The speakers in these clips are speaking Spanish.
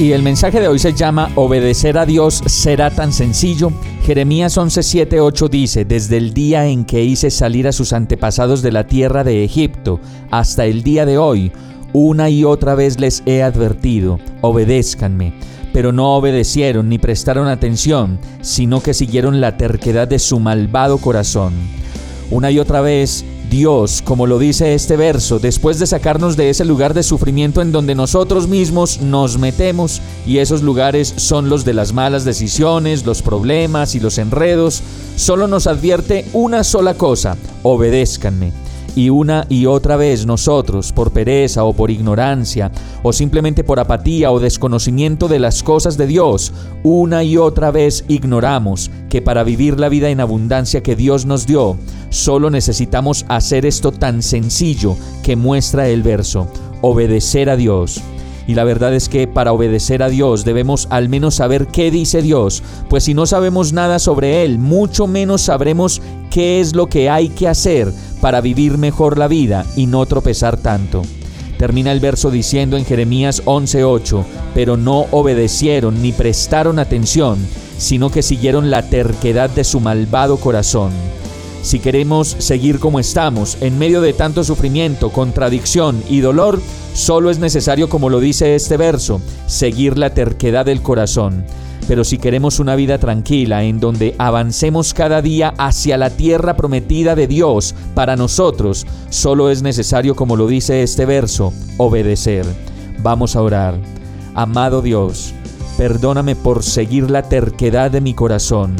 Y el mensaje de hoy se llama Obedecer a Dios será tan sencillo. Jeremías 11:7-8 dice, Desde el día en que hice salir a sus antepasados de la tierra de Egipto hasta el día de hoy, una y otra vez les he advertido, obedézcanme. Pero no obedecieron ni prestaron atención, sino que siguieron la terquedad de su malvado corazón. Una y otra vez Dios, como lo dice este verso, después de sacarnos de ese lugar de sufrimiento en donde nosotros mismos nos metemos, y esos lugares son los de las malas decisiones, los problemas y los enredos, solo nos advierte una sola cosa, obedézcanme. Y una y otra vez nosotros, por pereza o por ignorancia, o simplemente por apatía o desconocimiento de las cosas de Dios, una y otra vez ignoramos que para vivir la vida en abundancia que Dios nos dio, solo necesitamos hacer esto tan sencillo que muestra el verso, obedecer a Dios. Y la verdad es que para obedecer a Dios debemos al menos saber qué dice Dios, pues si no sabemos nada sobre Él, mucho menos sabremos qué es lo que hay que hacer para vivir mejor la vida y no tropezar tanto. Termina el verso diciendo en Jeremías 11:8, pero no obedecieron ni prestaron atención, sino que siguieron la terquedad de su malvado corazón. Si queremos seguir como estamos, en medio de tanto sufrimiento, contradicción y dolor, solo es necesario, como lo dice este verso, seguir la terquedad del corazón. Pero si queremos una vida tranquila en donde avancemos cada día hacia la tierra prometida de Dios para nosotros, solo es necesario, como lo dice este verso, obedecer. Vamos a orar. Amado Dios, perdóname por seguir la terquedad de mi corazón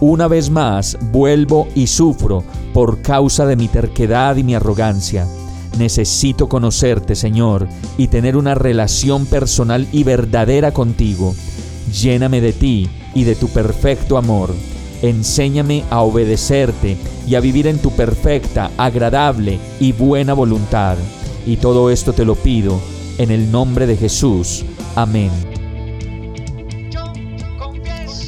una vez más vuelvo y sufro por causa de mi terquedad y mi arrogancia. Necesito conocerte, Señor, y tener una relación personal y verdadera contigo. Lléname de ti y de tu perfecto amor. Enséñame a obedecerte y a vivir en tu perfecta, agradable y buena voluntad. Y todo esto te lo pido en el nombre de Jesús. Amén.